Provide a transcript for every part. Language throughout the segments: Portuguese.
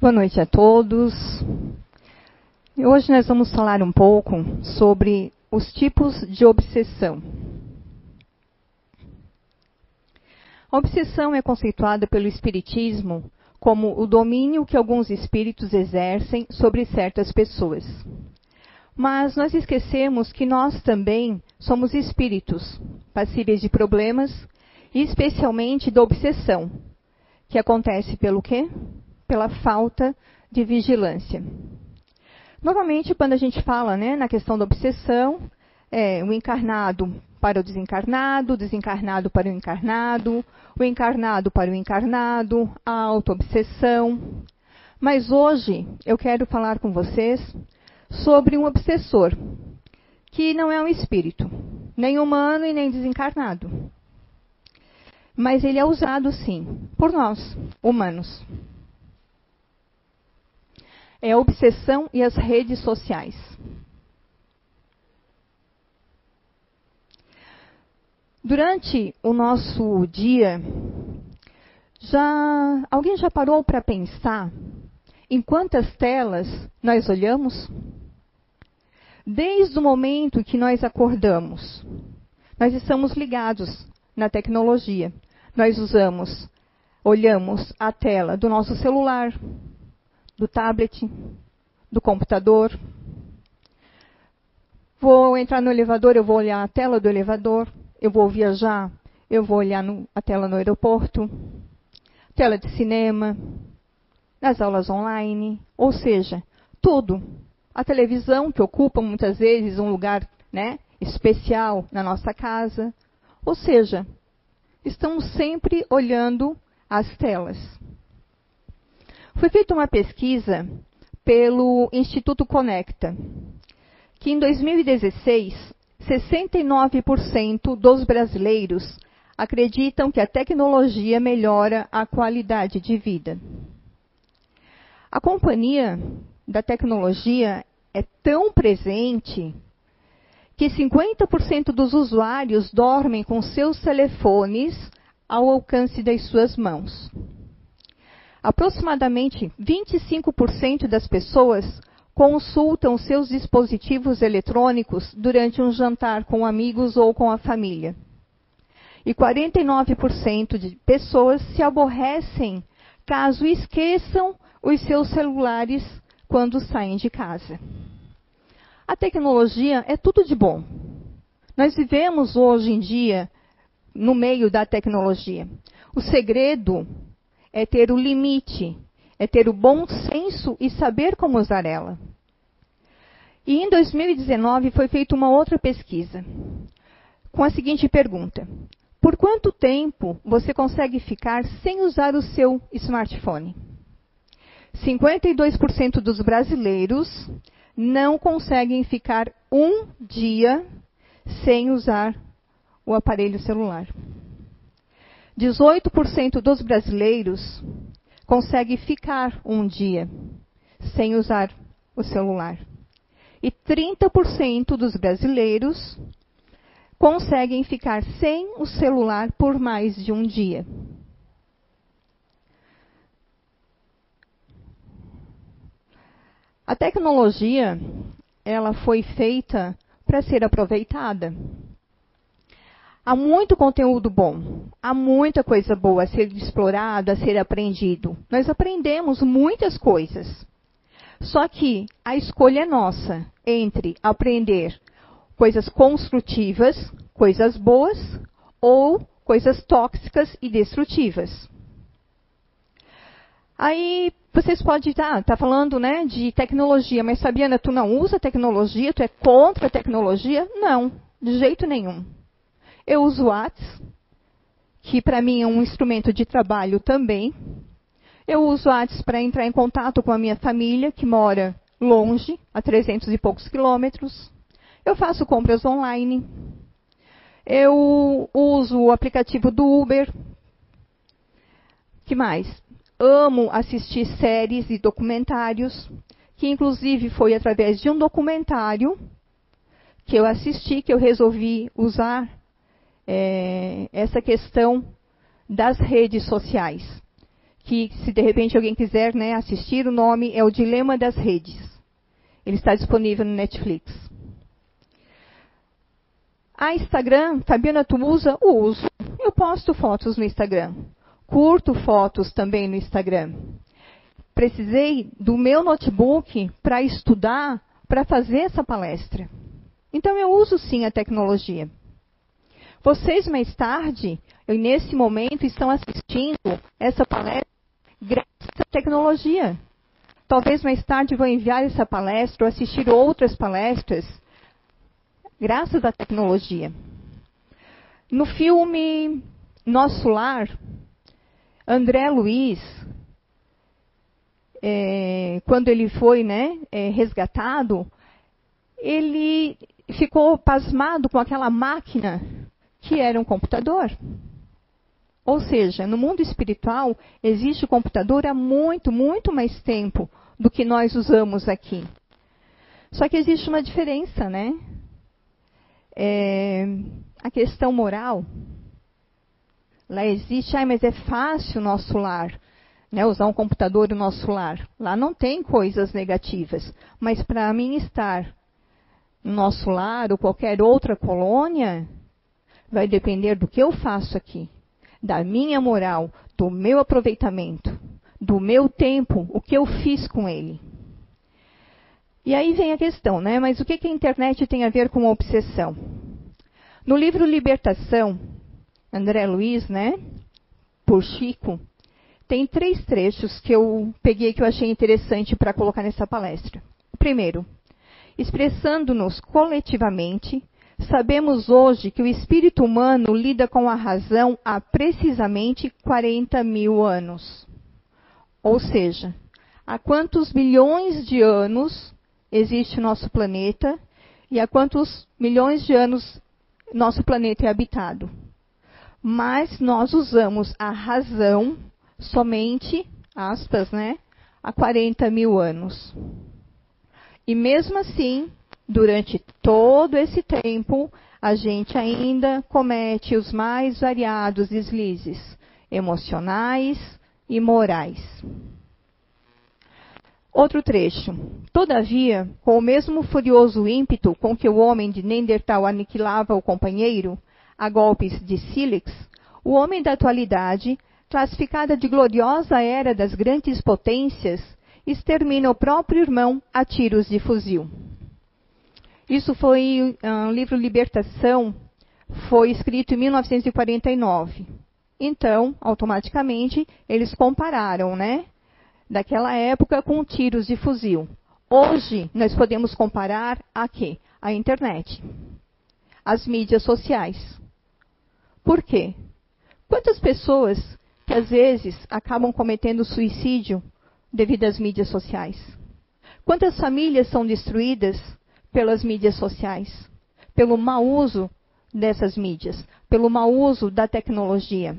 Boa noite a todos. Hoje nós vamos falar um pouco sobre os tipos de obsessão. A obsessão é conceituada pelo Espiritismo como o domínio que alguns espíritos exercem sobre certas pessoas. Mas nós esquecemos que nós também somos espíritos, passíveis de problemas, e especialmente da obsessão, que acontece pelo quê? Pela falta de vigilância. Normalmente, quando a gente fala né, na questão da obsessão, é o encarnado para o desencarnado, o desencarnado para o encarnado, o encarnado para o encarnado, a auto-obsessão. Mas hoje eu quero falar com vocês sobre um obsessor, que não é um espírito, nem humano e nem desencarnado. Mas ele é usado sim por nós, humanos. É a obsessão e as redes sociais. Durante o nosso dia, já alguém já parou para pensar em quantas telas nós olhamos? Desde o momento que nós acordamos, nós estamos ligados na tecnologia. Nós usamos, olhamos a tela do nosso celular, do tablet, do computador. Vou entrar no elevador, eu vou olhar a tela do elevador eu vou viajar, eu vou olhar no, a tela no aeroporto, tela de cinema, nas aulas online, ou seja, tudo. A televisão, que ocupa muitas vezes um lugar né, especial na nossa casa. Ou seja, estamos sempre olhando as telas. Foi feita uma pesquisa pelo Instituto Conecta, que em 2016 69% dos brasileiros acreditam que a tecnologia melhora a qualidade de vida. A companhia da tecnologia é tão presente que 50% dos usuários dormem com seus telefones ao alcance das suas mãos. Aproximadamente 25% das pessoas consultam seus dispositivos eletrônicos durante um jantar com amigos ou com a família. E 49% de pessoas se aborrecem caso esqueçam os seus celulares quando saem de casa. A tecnologia é tudo de bom. Nós vivemos hoje em dia no meio da tecnologia. O segredo é ter o limite, é ter o bom senso e saber como usar ela. E em 2019 foi feita uma outra pesquisa com a seguinte pergunta: Por quanto tempo você consegue ficar sem usar o seu smartphone? 52% dos brasileiros não conseguem ficar um dia sem usar o aparelho celular. 18% dos brasileiros consegue ficar um dia sem usar o celular. E 30% dos brasileiros conseguem ficar sem o celular por mais de um dia. A tecnologia, ela foi feita para ser aproveitada. Há muito conteúdo bom, há muita coisa boa a ser explorada, a ser aprendido. Nós aprendemos muitas coisas. Só que a escolha é nossa entre aprender coisas construtivas, coisas boas, ou coisas tóxicas e destrutivas. Aí vocês podem estar ah, tá falando né, de tecnologia, mas Sabiana, tu não usa tecnologia, tu é contra a tecnologia? Não, de jeito nenhum. Eu uso o WhatsApp, que para mim é um instrumento de trabalho também. Eu uso o WhatsApp para entrar em contato com a minha família, que mora longe, a 300 e poucos quilômetros. Eu faço compras online. Eu uso o aplicativo do Uber. que mais? Amo assistir séries e documentários, que inclusive foi através de um documentário que eu assisti que eu resolvi usar é, essa questão das redes sociais, que se de repente alguém quiser né, assistir, o nome é O Dilema das Redes. Ele está disponível no Netflix. A Instagram, Fabiana, tu usa? Uso. Eu posto fotos no Instagram. Curto fotos também no Instagram. Precisei do meu notebook para estudar, para fazer essa palestra. Então eu uso sim a tecnologia. Vocês mais tarde, nesse momento, estão assistindo essa palestra graças à tecnologia. Talvez mais tarde vão enviar essa palestra ou assistir outras palestras graças à tecnologia. No filme Nosso Lar, André Luiz, é, quando ele foi né, é, resgatado, ele ficou pasmado com aquela máquina que era um computador. Ou seja, no mundo espiritual existe o computador há muito, muito mais tempo do que nós usamos aqui. Só que existe uma diferença, né? É, a questão moral. Lá existe, ah, mas é fácil o nosso lar, né, usar um computador no nosso lar. Lá não tem coisas negativas. Mas para mim estar no nosso lar ou qualquer outra colônia, vai depender do que eu faço aqui, da minha moral, do meu aproveitamento, do meu tempo, o que eu fiz com ele. E aí vem a questão, né? Mas o que, a internet tem a ver com obsessão? No livro Libertação, André Luiz, né? Por Chico, tem três trechos que eu peguei que eu achei interessante para colocar nessa palestra. Primeiro, expressando-nos coletivamente, Sabemos hoje que o espírito humano lida com a razão há precisamente 40 mil anos. Ou seja, há quantos milhões de anos existe o nosso planeta e há quantos milhões de anos nosso planeta é habitado. Mas nós usamos a razão somente, aspas, né, há 40 mil anos. E mesmo assim, durante todo esse tempo, a gente ainda comete os mais variados deslizes emocionais e morais. Outro trecho. Todavia, com o mesmo furioso ímpeto com que o homem de Neandertal aniquilava o companheiro, a golpes de sílex, o homem da atualidade, classificada de gloriosa era das grandes potências, extermina o próprio irmão a tiros de fuzil. Isso foi um ah, livro Libertação, foi escrito em 1949. Então, automaticamente, eles compararam, né? Daquela época com tiros de fuzil. Hoje, nós podemos comparar a quê? A internet. As mídias sociais. Por quê? Quantas pessoas que às vezes acabam cometendo suicídio devido às mídias sociais? Quantas famílias são destruídas pelas mídias sociais, pelo mau uso dessas mídias, pelo mau uso da tecnologia.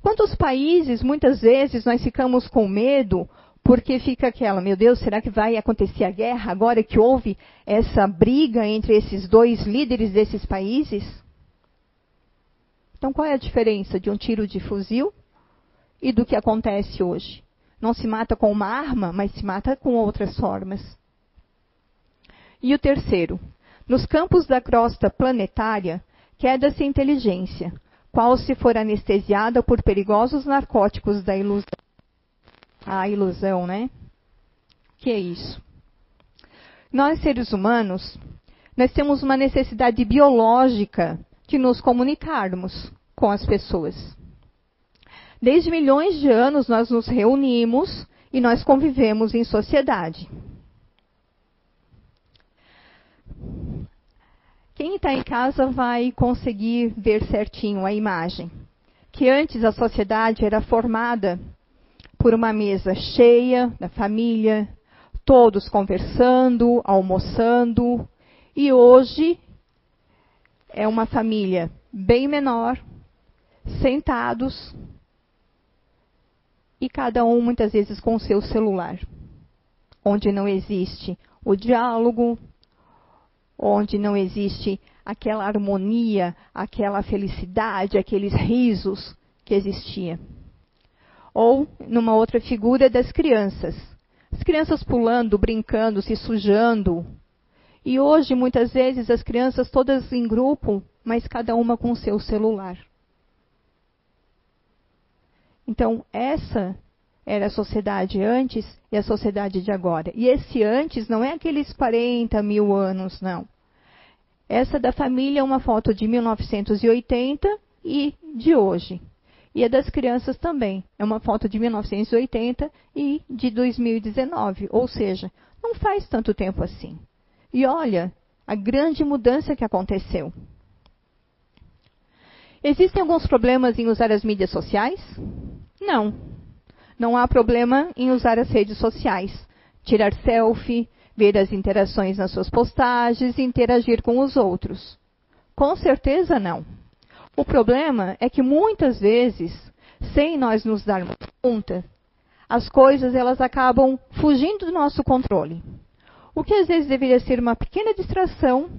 Quantos países, muitas vezes, nós ficamos com medo porque fica aquela, meu Deus, será que vai acontecer a guerra agora que houve essa briga entre esses dois líderes desses países? Então, qual é a diferença de um tiro de fuzil e do que acontece hoje? Não se mata com uma arma, mas se mata com outras formas. E o terceiro, nos campos da crosta planetária, queda-se a inteligência, qual se for anestesiada por perigosos narcóticos da ilusão. A ilusão, né? Que é isso? Nós, seres humanos, nós temos uma necessidade biológica de nos comunicarmos com as pessoas. Desde milhões de anos nós nos reunimos e nós convivemos em sociedade. Quem está em casa vai conseguir ver certinho a imagem. Que antes a sociedade era formada por uma mesa cheia da família, todos conversando, almoçando, e hoje é uma família bem menor, sentados e cada um muitas vezes com o seu celular, onde não existe o diálogo, onde não existe aquela harmonia, aquela felicidade, aqueles risos que existia. Ou numa outra figura das crianças. As crianças pulando, brincando, se sujando. E hoje, muitas vezes, as crianças todas em grupo, mas cada uma com seu celular. Então, essa era a sociedade antes e a sociedade de agora. E esse antes não é aqueles 40 mil anos, não. Essa da família é uma foto de 1980 e de hoje. E a das crianças também. É uma foto de 1980 e de 2019. Ou seja, não faz tanto tempo assim. E olha a grande mudança que aconteceu. Existem alguns problemas em usar as mídias sociais? Não. Não há problema em usar as redes sociais. Tirar selfie, ver as interações nas suas postagens e interagir com os outros. Com certeza não. O problema é que muitas vezes, sem nós nos darmos conta, as coisas elas acabam fugindo do nosso controle. O que às vezes deveria ser uma pequena distração,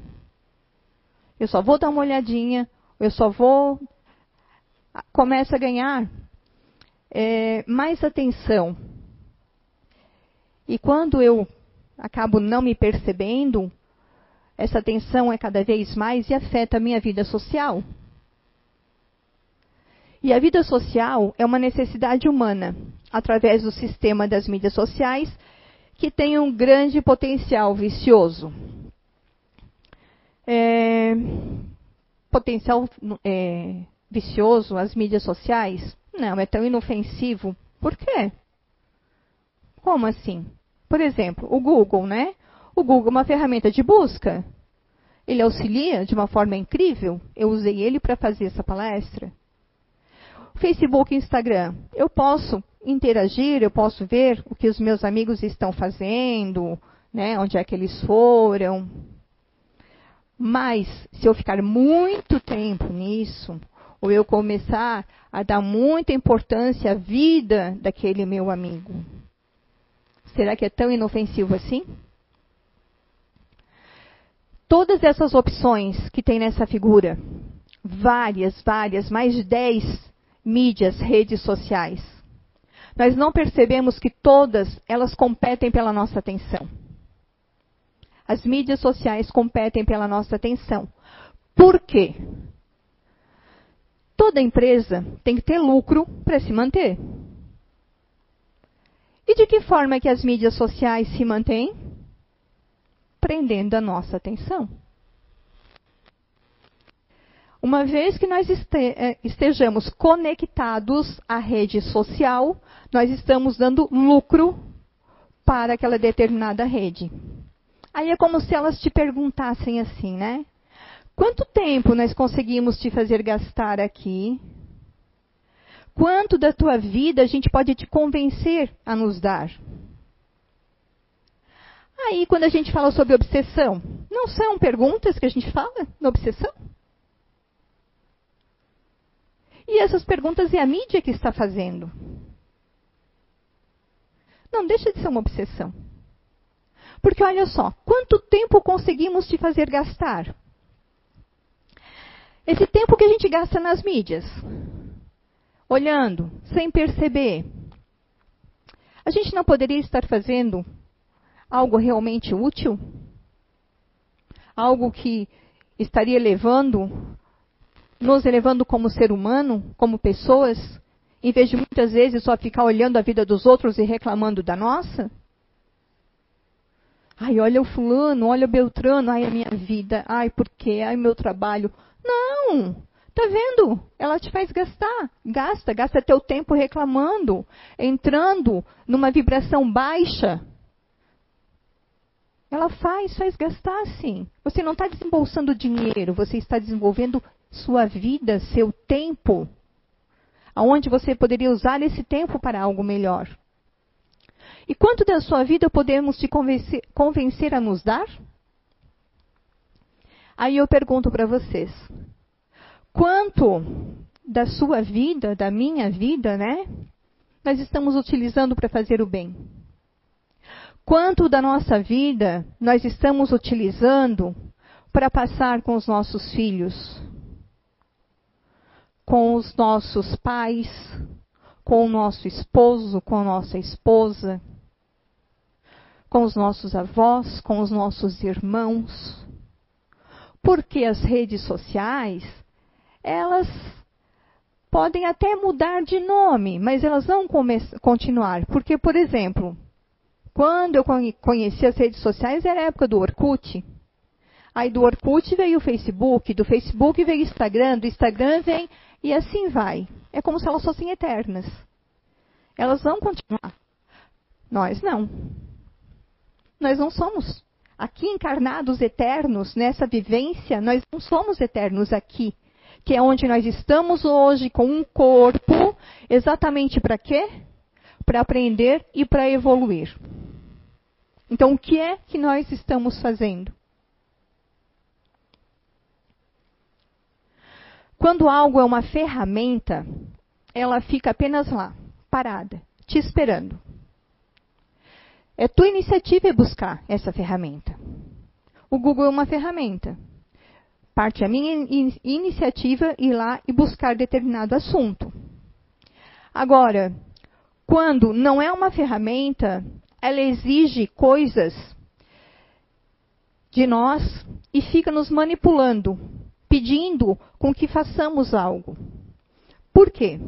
eu só vou dar uma olhadinha, eu só vou começa a ganhar é, mais atenção. E quando eu acabo não me percebendo, essa tensão é cada vez mais e afeta a minha vida social. E a vida social é uma necessidade humana, através do sistema das mídias sociais, que tem um grande potencial vicioso. É, potencial é, vicioso, as mídias sociais? Não, é tão inofensivo. Por quê? Como assim? Por exemplo, o Google, né? O Google é uma ferramenta de busca. Ele auxilia de uma forma incrível. Eu usei ele para fazer essa palestra. Facebook e Instagram. Eu posso interagir, eu posso ver o que os meus amigos estão fazendo, né? onde é que eles foram. Mas, se eu ficar muito tempo nisso, ou eu começar a dar muita importância à vida daquele meu amigo, Será que é tão inofensivo assim? Todas essas opções que tem nessa figura, várias, várias, mais de 10 mídias, redes sociais. Nós não percebemos que todas elas competem pela nossa atenção. As mídias sociais competem pela nossa atenção. Por quê? Toda empresa tem que ter lucro para se manter. E de que forma que as mídias sociais se mantêm? Prendendo a nossa atenção. Uma vez que nós eh, estejamos conectados à rede social, nós estamos dando lucro para aquela determinada rede. Aí é como se elas te perguntassem assim, né? Quanto tempo nós conseguimos te fazer gastar aqui? Quanto da tua vida a gente pode te convencer a nos dar? Aí, quando a gente fala sobre obsessão, não são perguntas que a gente fala na obsessão? E essas perguntas é a mídia que está fazendo. Não deixa de ser uma obsessão. Porque olha só, quanto tempo conseguimos te fazer gastar? Esse tempo que a gente gasta nas mídias, olhando, sem perceber. A gente não poderia estar fazendo algo realmente útil? Algo que estaria levando, nos elevando como ser humano, como pessoas, em vez de muitas vezes só ficar olhando a vida dos outros e reclamando da nossa? Ai, olha o fulano, olha o Beltrano, ai a minha vida, ai por quê, ai meu trabalho. Não! Tá vendo? Ela te faz gastar. Gasta, gasta teu tempo reclamando, entrando numa vibração baixa. Ela faz, faz gastar sim. Você não está desembolsando dinheiro, você está desenvolvendo sua vida, seu tempo. Aonde você poderia usar esse tempo para algo melhor. E quanto da sua vida podemos te convencer, convencer a nos dar? Aí eu pergunto para vocês: quanto da sua vida, da minha vida, né? Nós estamos utilizando para fazer o bem. Quanto da nossa vida nós estamos utilizando para passar com os nossos filhos, com os nossos pais, com o nosso esposo, com a nossa esposa, com os nossos avós, com os nossos irmãos. Porque as redes sociais, elas podem até mudar de nome, mas elas vão continuar. Porque, por exemplo, quando eu conheci as redes sociais era a época do Orkut. Aí do Orkut veio o Facebook, do Facebook veio o Instagram, do Instagram vem e assim vai. É como se elas fossem eternas. Elas vão continuar. Nós não. Nós não somos. Aqui encarnados eternos, nessa vivência, nós não somos eternos aqui. Que é onde nós estamos hoje com um corpo, exatamente para quê? Para aprender e para evoluir. Então, o que é que nós estamos fazendo? Quando algo é uma ferramenta, ela fica apenas lá, parada, te esperando. É tua iniciativa buscar essa ferramenta. O Google é uma ferramenta. Parte a minha in iniciativa ir lá e buscar determinado assunto. Agora, quando não é uma ferramenta, ela exige coisas de nós e fica nos manipulando pedindo com que façamos algo. Por quê?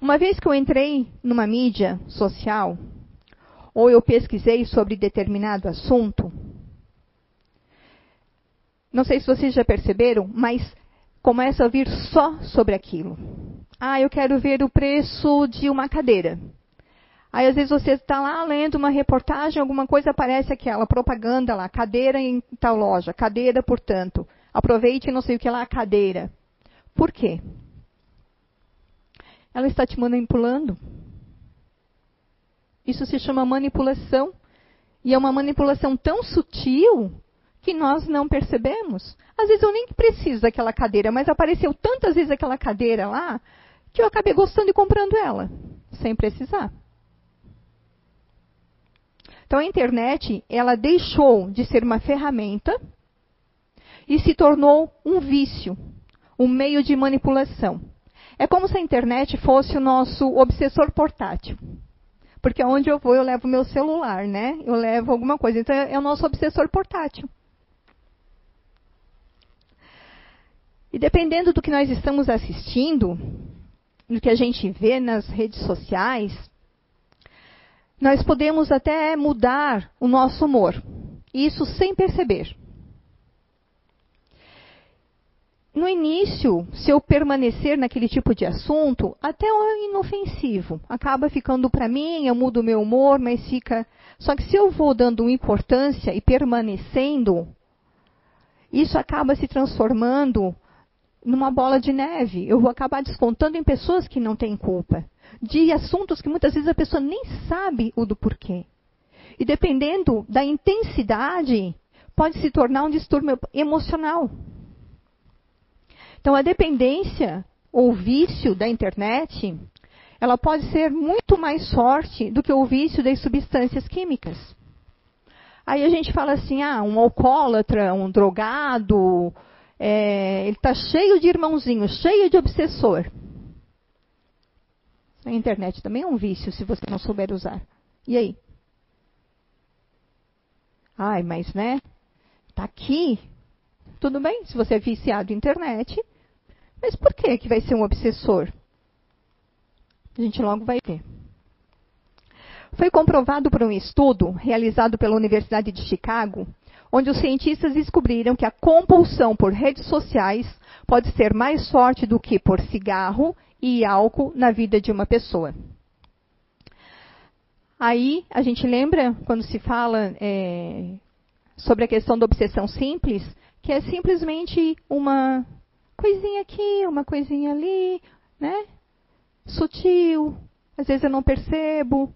Uma vez que eu entrei numa mídia social, ou eu pesquisei sobre determinado assunto, não sei se vocês já perceberam, mas começa a vir só sobre aquilo. Ah, eu quero ver o preço de uma cadeira. Aí às vezes você está lá lendo uma reportagem, alguma coisa aparece aquela propaganda lá, cadeira em tal loja, cadeira portanto. Aproveite não sei o que lá, cadeira. Por quê? Ela está te manipulando. Isso se chama manipulação. E é uma manipulação tão sutil que nós não percebemos. Às vezes eu nem preciso daquela cadeira, mas apareceu tantas vezes aquela cadeira lá que eu acabei gostando e comprando ela, sem precisar. Então a internet, ela deixou de ser uma ferramenta e se tornou um vício, um meio de manipulação. É como se a internet fosse o nosso obsessor portátil. Porque onde eu vou, eu levo meu celular, né? Eu levo alguma coisa. Então, é o nosso obsessor portátil. E dependendo do que nós estamos assistindo, do que a gente vê nas redes sociais, nós podemos até mudar o nosso humor. Isso sem perceber. No início, se eu permanecer naquele tipo de assunto, até é inofensivo. Acaba ficando para mim, eu mudo meu humor, mas fica. Só que se eu vou dando importância e permanecendo, isso acaba se transformando numa bola de neve. Eu vou acabar descontando em pessoas que não têm culpa. De assuntos que muitas vezes a pessoa nem sabe o do porquê. E dependendo da intensidade, pode se tornar um distúrbio emocional. Então, a dependência ou vício da internet, ela pode ser muito mais forte do que o vício das substâncias químicas. Aí a gente fala assim, ah, um alcoólatra, um drogado, é, ele está cheio de irmãozinho, cheio de obsessor. A internet também é um vício se você não souber usar. E aí? Ai, mas né? Tá aqui, tudo bem, se você é viciado em internet, mas por que que vai ser um obsessor? A gente logo vai ver. Foi comprovado por um estudo realizado pela Universidade de Chicago, onde os cientistas descobriram que a compulsão por redes sociais pode ser mais forte do que por cigarro e álcool na vida de uma pessoa. Aí a gente lembra quando se fala é, sobre a questão da obsessão simples, que é simplesmente uma coisinha aqui, uma coisinha ali, né? Sutil, às vezes eu não percebo.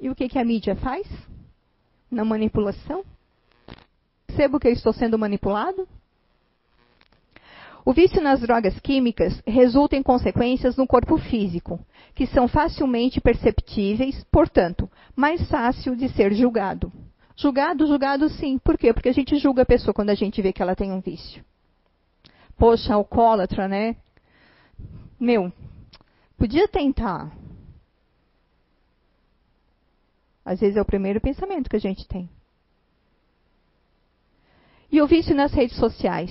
E o que, que a mídia faz? Na manipulação? Percebo que eu estou sendo manipulado? O vício nas drogas químicas resulta em consequências no corpo físico, que são facilmente perceptíveis, portanto, mais fácil de ser julgado. Julgado, julgado sim. Por quê? Porque a gente julga a pessoa quando a gente vê que ela tem um vício. Poxa, alcoólatra, né? Meu, Podia tentar. Às vezes é o primeiro pensamento que a gente tem. E o vício nas redes sociais,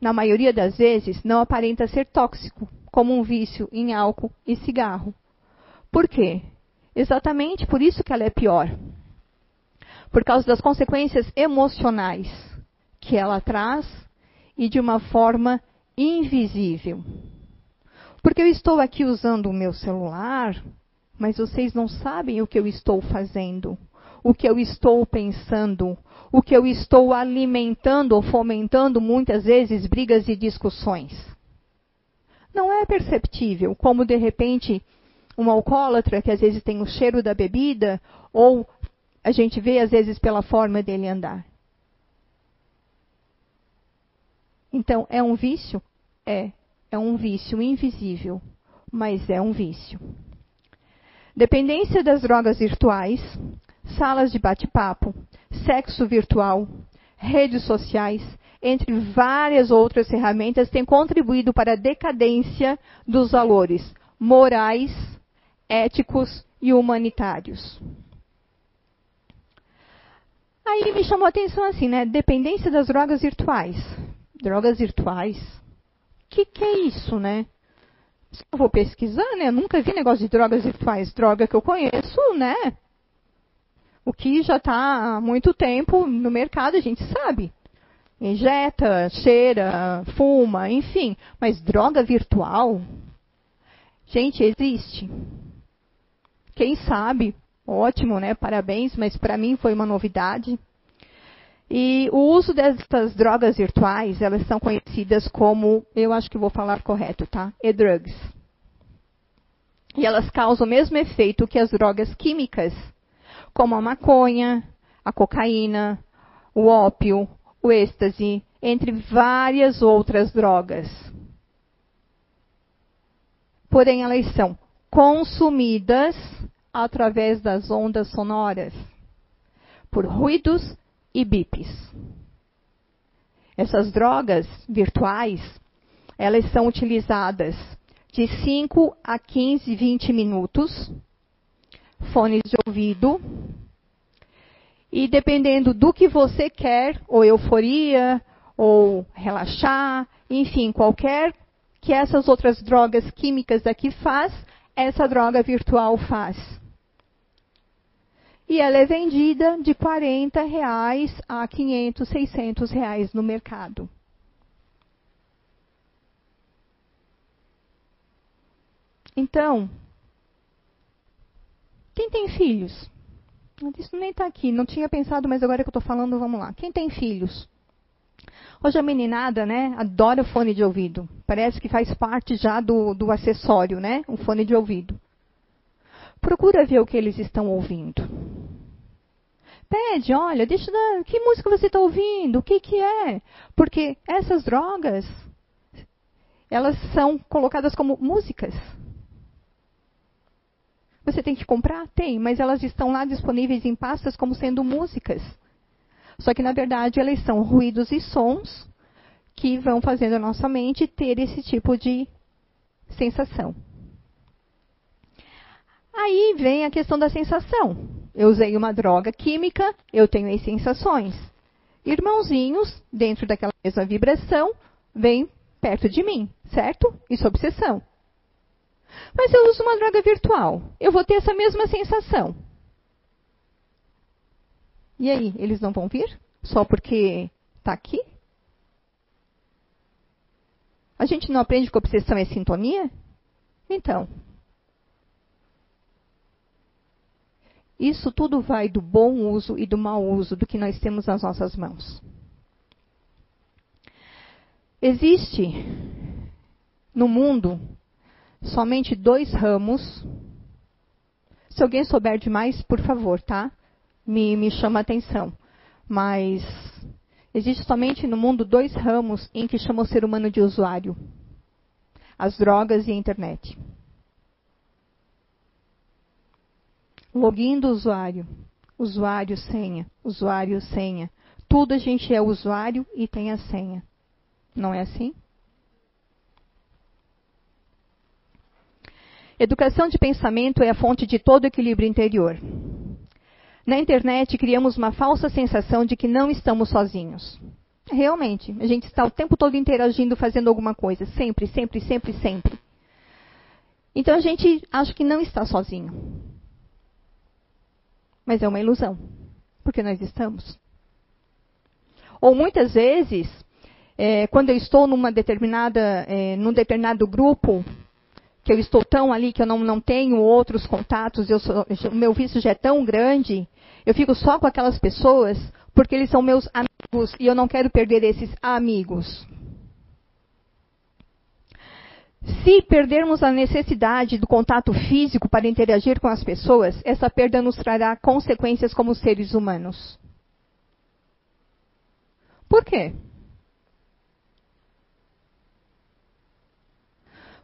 na maioria das vezes, não aparenta ser tóxico, como um vício em álcool e cigarro. Por quê? Exatamente por isso que ela é pior. Por causa das consequências emocionais que ela traz e de uma forma invisível. Porque eu estou aqui usando o meu celular, mas vocês não sabem o que eu estou fazendo, o que eu estou pensando, o que eu estou alimentando ou fomentando muitas vezes brigas e discussões. Não é perceptível como de repente um alcoólatra que às vezes tem o cheiro da bebida ou a gente vê às vezes pela forma dele andar. Então, é um vício? É. É um vício invisível, mas é um vício. Dependência das drogas virtuais, salas de bate-papo, sexo virtual, redes sociais, entre várias outras ferramentas, têm contribuído para a decadência dos valores morais, éticos e humanitários. Aí me chamou a atenção assim, né? Dependência das drogas virtuais. Drogas virtuais? O que, que é isso, né? Eu vou pesquisar, né? Eu nunca vi negócio de drogas virtuais. Droga que eu conheço, né? O que já está há muito tempo no mercado, a gente sabe. Injeta, cheira, fuma, enfim. Mas droga virtual? Gente, existe. Quem sabe? Ótimo, né? Parabéns, mas para mim foi uma novidade. E o uso dessas drogas virtuais, elas são conhecidas como, eu acho que vou falar correto, tá? E-drugs. E elas causam o mesmo efeito que as drogas químicas, como a maconha, a cocaína, o ópio, o êxtase, entre várias outras drogas. Porém, elas são consumidas através das ondas sonoras, por ruídos e bips. Essas drogas virtuais, elas são utilizadas de 5 a 15, 20 minutos, fones de ouvido, e dependendo do que você quer, ou euforia, ou relaxar, enfim, qualquer que essas outras drogas químicas aqui faz, essa droga virtual faz. E ela é vendida de 40 reais a 500, 600 reais no mercado. Então, quem tem filhos? Isso nem está aqui, não tinha pensado, mas agora que eu estou falando, vamos lá. Quem tem filhos? Hoje a meninada, né, adora fone de ouvido. Parece que faz parte já do, do acessório, né, um fone de ouvido. Procura ver o que eles estão ouvindo. Pede, olha, deixa eu que música você está ouvindo, o que, que é? Porque essas drogas, elas são colocadas como músicas. Você tem que comprar? Tem, mas elas estão lá disponíveis em pastas como sendo músicas. Só que, na verdade, elas são ruídos e sons que vão fazendo a nossa mente ter esse tipo de sensação. Aí vem a questão da sensação. Eu usei uma droga química, eu tenho as sensações. Irmãozinhos, dentro daquela mesma vibração, vêm perto de mim, certo? Isso é obsessão. Mas eu uso uma droga virtual, eu vou ter essa mesma sensação. E aí, eles não vão vir? Só porque está aqui? A gente não aprende que obsessão é sintonia? Então. Isso tudo vai do bom uso e do mau uso do que nós temos nas nossas mãos. Existe no mundo somente dois ramos. Se alguém souber de mais, por favor, tá? me, me chama a atenção. Mas existe somente no mundo dois ramos em que chama o ser humano de usuário: as drogas e a internet. Login do usuário, usuário, senha, usuário, senha. Tudo a gente é usuário e tem a senha. Não é assim? Educação de pensamento é a fonte de todo equilíbrio interior. Na internet, criamos uma falsa sensação de que não estamos sozinhos. Realmente, a gente está o tempo todo interagindo, fazendo alguma coisa, sempre, sempre, sempre, sempre. Então a gente acha que não está sozinho. Mas é uma ilusão, porque nós estamos. Ou muitas vezes, é, quando eu estou numa determinada, é, num determinado grupo, que eu estou tão ali que eu não, não tenho outros contatos, o meu vício já é tão grande, eu fico só com aquelas pessoas porque eles são meus amigos e eu não quero perder esses amigos. Se perdermos a necessidade do contato físico para interagir com as pessoas, essa perda nos trará consequências como seres humanos. Por quê?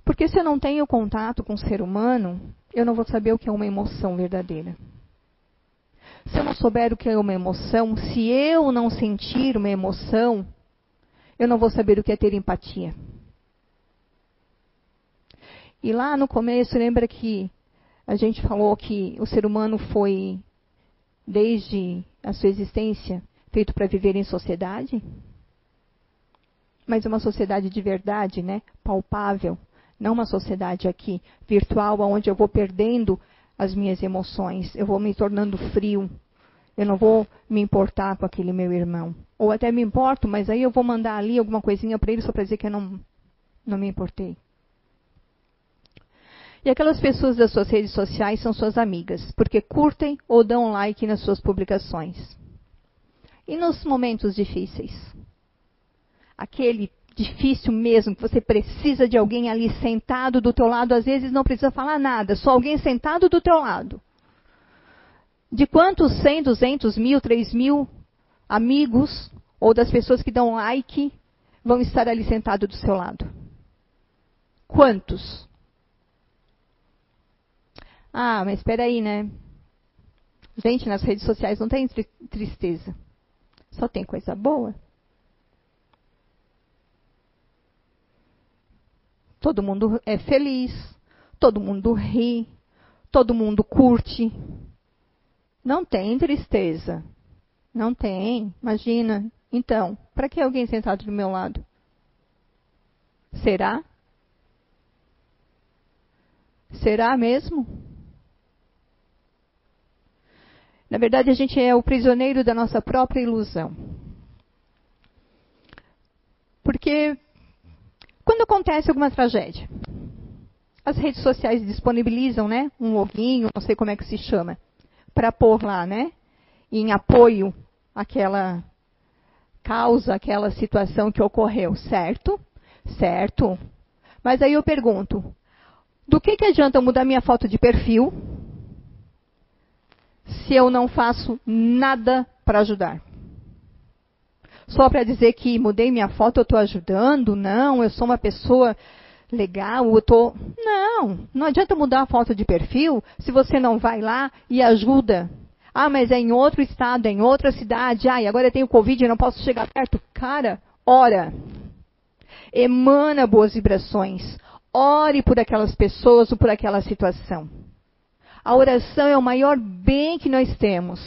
Porque se eu não tenho contato com o ser humano, eu não vou saber o que é uma emoção verdadeira. Se eu não souber o que é uma emoção, se eu não sentir uma emoção, eu não vou saber o que é ter empatia. E lá no começo, lembra que a gente falou que o ser humano foi, desde a sua existência, feito para viver em sociedade? Mas uma sociedade de verdade, né? Palpável. Não uma sociedade aqui virtual, onde eu vou perdendo as minhas emoções, eu vou me tornando frio, eu não vou me importar com aquele meu irmão. Ou até me importo, mas aí eu vou mandar ali alguma coisinha para ele só para dizer que eu não, não me importei. E aquelas pessoas das suas redes sociais são suas amigas, porque curtem ou dão like nas suas publicações. E nos momentos difíceis? Aquele difícil mesmo, que você precisa de alguém ali sentado do teu lado, às vezes não precisa falar nada, só alguém sentado do teu lado. De quantos 100, 200 mil, 3 mil amigos ou das pessoas que dão like vão estar ali sentados do seu lado? Quantos? Ah, mas espera aí, né? Gente, nas redes sociais não tem tristeza. Só tem coisa boa. Todo mundo é feliz, todo mundo ri, todo mundo curte. Não tem tristeza. Não tem. Imagina. Então, para que alguém sentado do meu lado? Será? Será mesmo? Na verdade, a gente é o prisioneiro da nossa própria ilusão. Porque quando acontece alguma tragédia, as redes sociais disponibilizam, né, um loginho, não sei como é que se chama, para pôr lá, né, em apoio àquela causa, aquela situação que ocorreu, certo? Certo. Mas aí eu pergunto, do que, que adianta eu mudar minha foto de perfil se eu não faço nada para ajudar? Só para dizer que mudei minha foto, eu estou ajudando? Não, eu sou uma pessoa legal, eu estou. Não, não adianta mudar a foto de perfil se você não vai lá e ajuda. Ah, mas é em outro estado, é em outra cidade. E agora eu tenho Covid e não posso chegar perto. Cara, ora. Emana boas vibrações. Ore por aquelas pessoas ou por aquela situação. A oração é o maior bem que nós temos.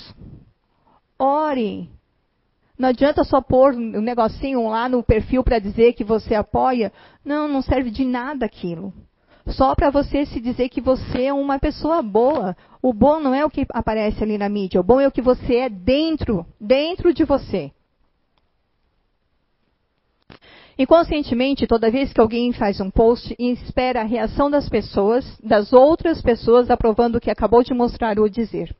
Ore. Não adianta só pôr um negocinho lá no perfil para dizer que você apoia. Não, não serve de nada aquilo. Só para você se dizer que você é uma pessoa boa. O bom não é o que aparece ali na mídia. O bom é o que você é dentro, dentro de você. Inconscientemente, toda vez que alguém faz um post e espera a reação das pessoas, das outras pessoas, aprovando o que acabou de mostrar ou dizer.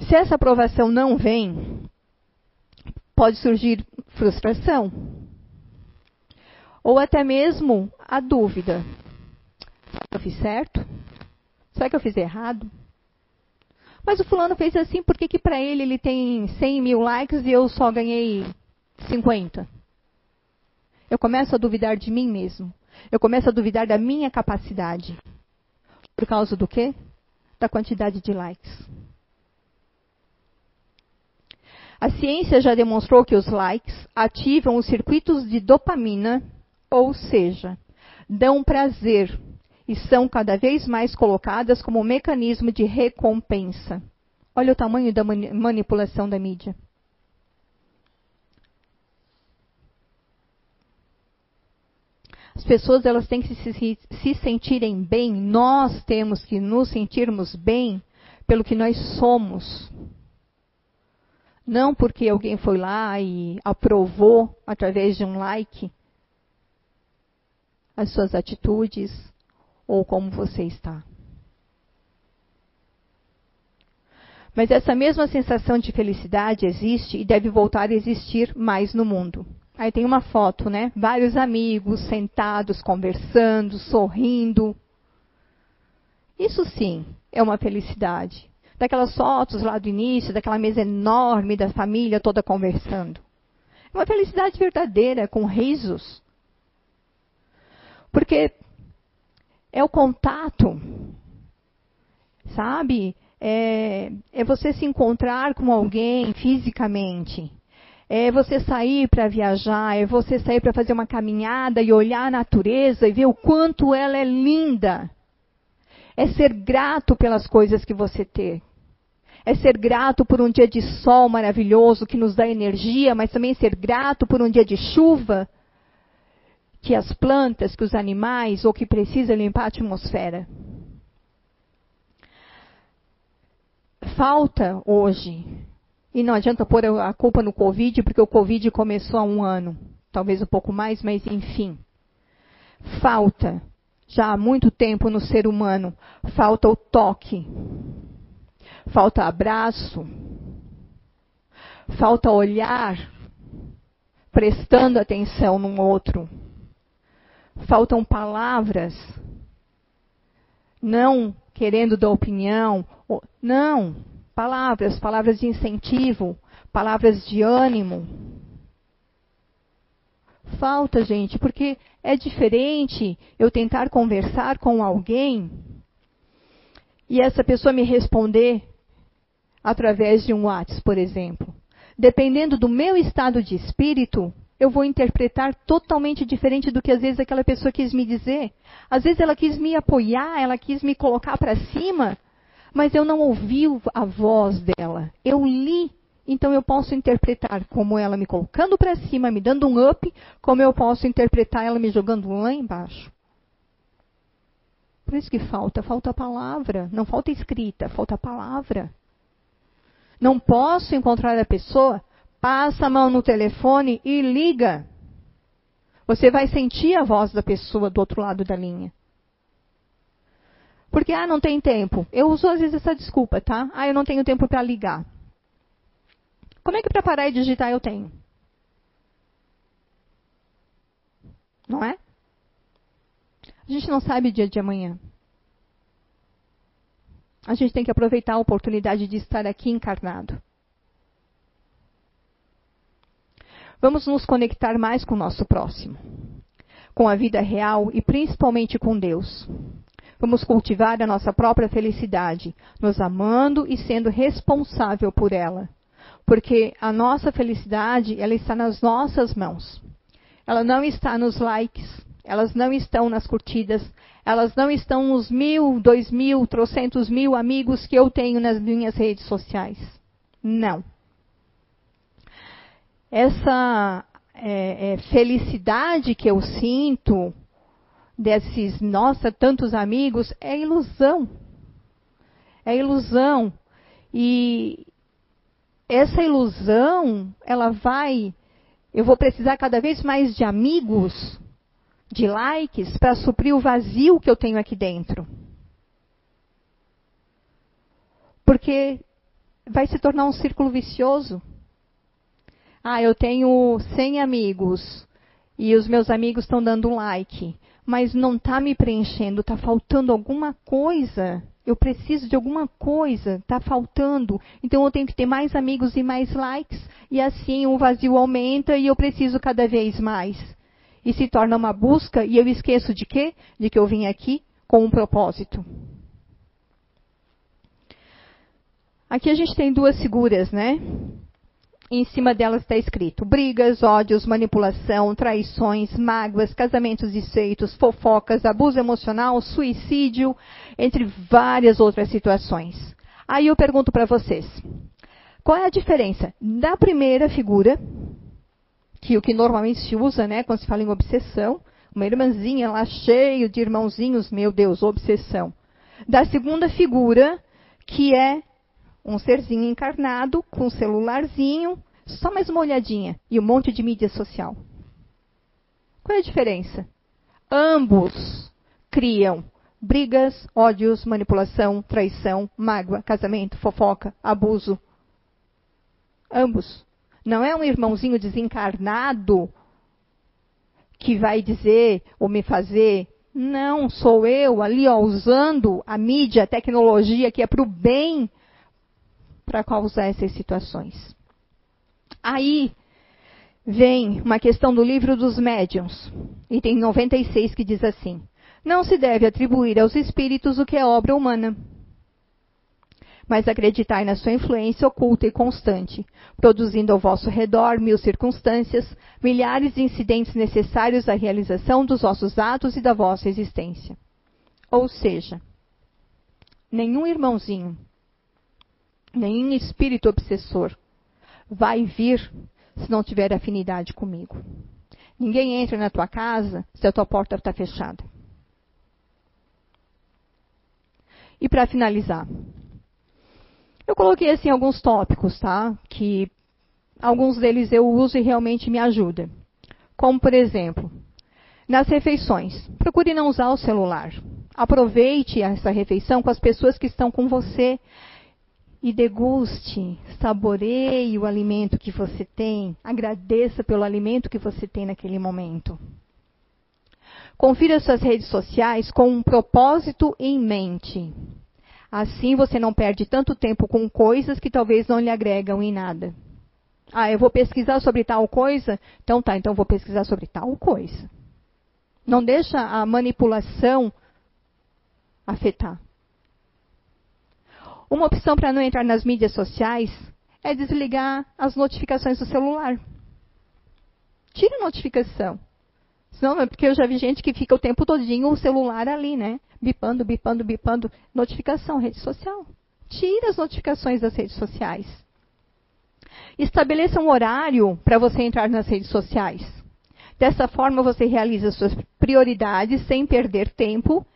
Se essa aprovação não vem, pode surgir frustração. Ou até mesmo a dúvida: eu fiz certo? Será que eu fiz errado? Mas o fulano fez assim, por que, que para ele ele tem 100 mil likes e eu só ganhei 50. Eu começo a duvidar de mim mesmo. Eu começo a duvidar da minha capacidade. Por causa do quê? Da quantidade de likes. A ciência já demonstrou que os likes ativam os circuitos de dopamina, ou seja, dão prazer e são cada vez mais colocadas como um mecanismo de recompensa. Olha o tamanho da manipulação da mídia. As pessoas elas têm que se, se, sentirem bem, nós temos que nos sentirmos bem pelo que nós somos. Não porque alguém foi lá e aprovou através de um like as suas atitudes ou como você está. Mas essa mesma sensação de felicidade existe e deve voltar a existir mais no mundo. Aí tem uma foto, né? Vários amigos sentados, conversando, sorrindo. Isso sim é uma felicidade. Daquelas fotos lá do início, daquela mesa enorme da família toda conversando. É uma felicidade verdadeira, com risos. Porque é o contato, sabe? É, é você se encontrar com alguém fisicamente é você sair para viajar, é você sair para fazer uma caminhada e olhar a natureza e ver o quanto ela é linda. É ser grato pelas coisas que você tem. É ser grato por um dia de sol maravilhoso que nos dá energia, mas também ser grato por um dia de chuva que as plantas, que os animais ou que precisa limpar a atmosfera. Falta hoje e não adianta pôr a culpa no Covid, porque o Covid começou há um ano, talvez um pouco mais, mas enfim. Falta, já há muito tempo no ser humano, falta o toque, falta abraço, falta olhar, prestando atenção no outro. Faltam palavras, não querendo dar opinião, não, palavras, palavras de incentivo, palavras de ânimo. Falta, gente, porque é diferente eu tentar conversar com alguém e essa pessoa me responder através de um WhatsApp, por exemplo. Dependendo do meu estado de espírito, eu vou interpretar totalmente diferente do que às vezes aquela pessoa quis me dizer. Às vezes ela quis me apoiar, ela quis me colocar para cima, mas eu não ouvi a voz dela. Eu li, então eu posso interpretar como ela me colocando para cima, me dando um up, como eu posso interpretar ela me jogando lá embaixo. Por isso que falta, falta palavra, não falta escrita, falta palavra. Não posso encontrar a pessoa, passa a mão no telefone e liga. Você vai sentir a voz da pessoa do outro lado da linha. Porque, ah, não tem tempo. Eu uso às vezes essa desculpa, tá? Ah, eu não tenho tempo para ligar. Como é que para parar e digitar eu tenho? Não é? A gente não sabe o dia de amanhã. A gente tem que aproveitar a oportunidade de estar aqui encarnado. Vamos nos conectar mais com o nosso próximo, com a vida real e principalmente com Deus. Vamos cultivar a nossa própria felicidade, nos amando e sendo responsável por ela. Porque a nossa felicidade, ela está nas nossas mãos. Ela não está nos likes, elas não estão nas curtidas, elas não estão nos mil, dois mil, trocentos mil amigos que eu tenho nas minhas redes sociais. Não. Essa é, é, felicidade que eu sinto, desses, nossa, tantos amigos, é ilusão. É ilusão. E essa ilusão, ela vai. Eu vou precisar cada vez mais de amigos, de likes, para suprir o vazio que eu tenho aqui dentro. Porque vai se tornar um círculo vicioso. Ah, eu tenho 100 amigos e os meus amigos estão dando um like mas não está me preenchendo, está faltando alguma coisa. Eu preciso de alguma coisa, está faltando. Então eu tenho que ter mais amigos e mais likes. E assim o vazio aumenta e eu preciso cada vez mais. E se torna uma busca e eu esqueço de quê? De que eu vim aqui com um propósito. Aqui a gente tem duas figuras, né? Em cima delas está escrito: brigas, ódios, manipulação, traições, mágoas, casamentos desfeitos, fofocas, abuso emocional, suicídio, entre várias outras situações. Aí eu pergunto para vocês: qual é a diferença da primeira figura, que o que normalmente se usa, né, quando se fala em obsessão, uma irmãzinha lá cheio de irmãozinhos, meu Deus, obsessão. Da segunda figura, que é um serzinho encarnado com um celularzinho, só mais uma olhadinha e um monte de mídia social. Qual é a diferença? Ambos criam brigas, ódios, manipulação, traição, mágoa, casamento, fofoca, abuso. Ambos. Não é um irmãozinho desencarnado que vai dizer ou me fazer. Não, sou eu ali ó, usando a mídia, a tecnologia que é para o bem para causar essas situações. Aí vem uma questão do livro dos médiuns, item 96, que diz assim: Não se deve atribuir aos espíritos o que é obra humana, mas acreditai na sua influência oculta e constante, produzindo ao vosso redor mil circunstâncias, milhares de incidentes necessários à realização dos vossos atos e da vossa existência. Ou seja, nenhum irmãozinho nenhum espírito obsessor vai vir se não tiver afinidade comigo. Ninguém entra na tua casa se a tua porta está fechada. E para finalizar, eu coloquei assim alguns tópicos, tá? Que alguns deles eu uso e realmente me ajuda. Como por exemplo, nas refeições, procure não usar o celular. Aproveite essa refeição com as pessoas que estão com você e deguste, saboreie o alimento que você tem, agradeça pelo alimento que você tem naquele momento. Confira suas redes sociais com um propósito em mente. Assim você não perde tanto tempo com coisas que talvez não lhe agregam em nada. Ah, eu vou pesquisar sobre tal coisa? Então tá, então vou pesquisar sobre tal coisa. Não deixa a manipulação afetar. Uma opção para não entrar nas mídias sociais é desligar as notificações do celular. Tira a notificação. Senão, é porque eu já vi gente que fica o tempo todinho o celular ali, né? Bipando, bipando, bipando. Notificação, rede social. Tira as notificações das redes sociais. Estabeleça um horário para você entrar nas redes sociais. Dessa forma, você realiza suas prioridades sem perder tempo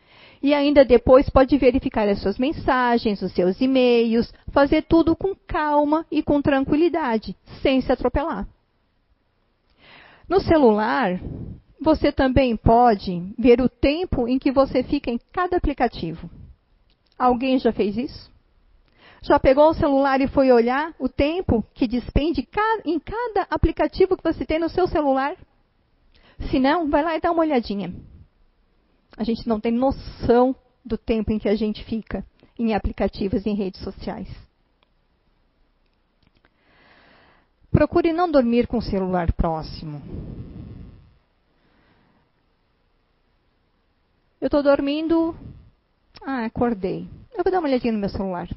e ainda depois pode verificar as suas mensagens, os seus e-mails, fazer tudo com calma e com tranquilidade, sem se atropelar. No celular, você também pode ver o tempo em que você fica em cada aplicativo. Alguém já fez isso? Já pegou o celular e foi olhar o tempo que despende em cada aplicativo que você tem no seu celular? Se não, vai lá e dá uma olhadinha. A gente não tem noção do tempo em que a gente fica em aplicativos e em redes sociais. Procure não dormir com o celular próximo. Eu estou dormindo. Ah, acordei. Eu vou dar uma olhadinha no meu celular.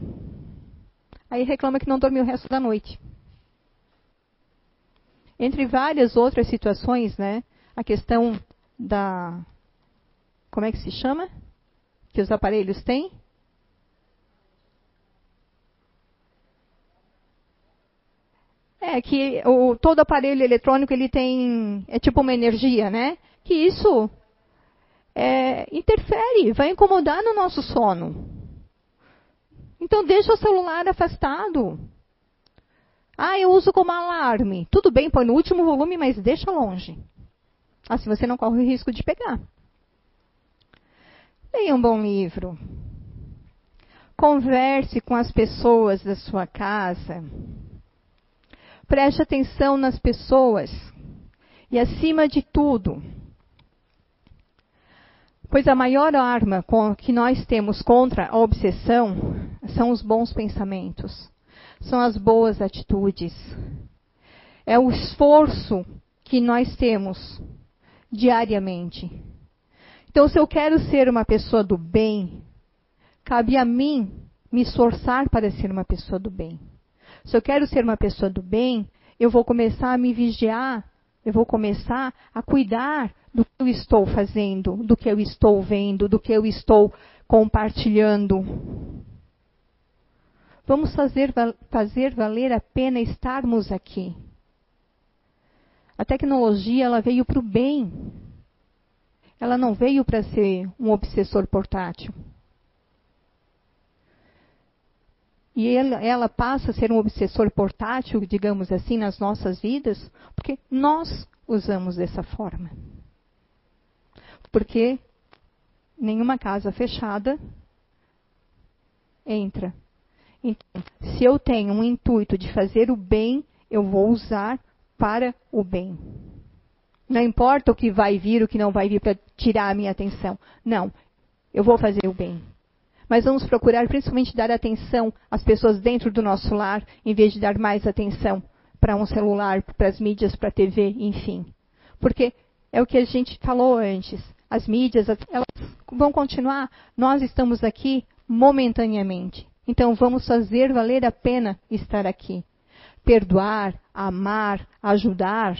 Aí reclama que não dormiu o resto da noite. Entre várias outras situações, né? A questão da como é que se chama? Que os aparelhos têm? É que o, todo aparelho eletrônico ele tem é tipo uma energia, né? Que isso é, interfere, vai incomodar no nosso sono. Então deixa o celular afastado. Ah, eu uso como alarme. Tudo bem, põe no último volume, mas deixa longe. Assim você não corre o risco de pegar. Leia um bom livro. Converse com as pessoas da sua casa. Preste atenção nas pessoas. E, acima de tudo, pois a maior arma que nós temos contra a obsessão são os bons pensamentos, são as boas atitudes. É o esforço que nós temos diariamente então, se eu quero ser uma pessoa do bem, cabe a mim me esforçar para ser uma pessoa do bem. Se eu quero ser uma pessoa do bem, eu vou começar a me vigiar, eu vou começar a cuidar do que eu estou fazendo, do que eu estou vendo, do que eu estou compartilhando. Vamos fazer, fazer valer a pena estarmos aqui. A tecnologia ela veio para o bem. Ela não veio para ser um obsessor portátil. E ela, passa a ser um obsessor portátil, digamos assim, nas nossas vidas, porque nós usamos dessa forma. Porque nenhuma casa fechada entra. Então, se eu tenho um intuito de fazer o bem, eu vou usar para o bem. Não importa o que vai vir, o que não vai vir para tirar a minha atenção. Não, eu vou fazer o bem. Mas vamos procurar principalmente dar atenção às pessoas dentro do nosso lar, em vez de dar mais atenção para um celular, para as mídias, para a TV, enfim. Porque é o que a gente falou antes. As mídias, elas vão continuar. Nós estamos aqui momentaneamente. Então vamos fazer valer a pena estar aqui. Perdoar, amar, ajudar.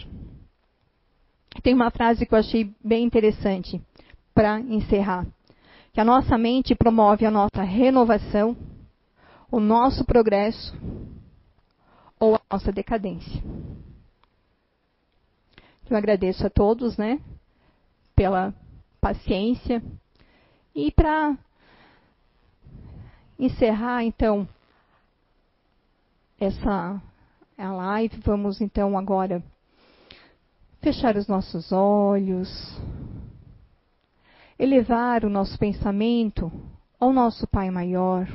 Tem uma frase que eu achei bem interessante para encerrar. Que a nossa mente promove a nossa renovação, o nosso progresso ou a nossa decadência. Eu agradeço a todos, né, pela paciência. E para encerrar, então, essa a live, vamos então agora fechar os nossos olhos, elevar o nosso pensamento ao nosso Pai Maior,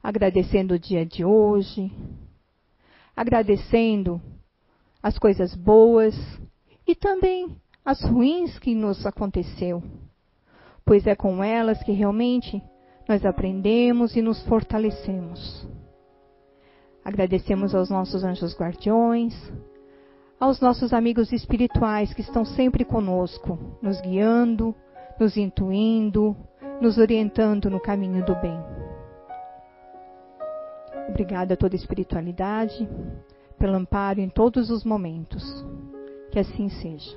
agradecendo o dia de hoje, agradecendo as coisas boas e também as ruins que nos aconteceu, pois é com elas que realmente nós aprendemos e nos fortalecemos. Agradecemos aos nossos anjos guardiões, aos nossos amigos espirituais que estão sempre conosco, nos guiando, nos intuindo, nos orientando no caminho do bem. Obrigada a toda a espiritualidade, pelo amparo em todos os momentos. Que assim seja.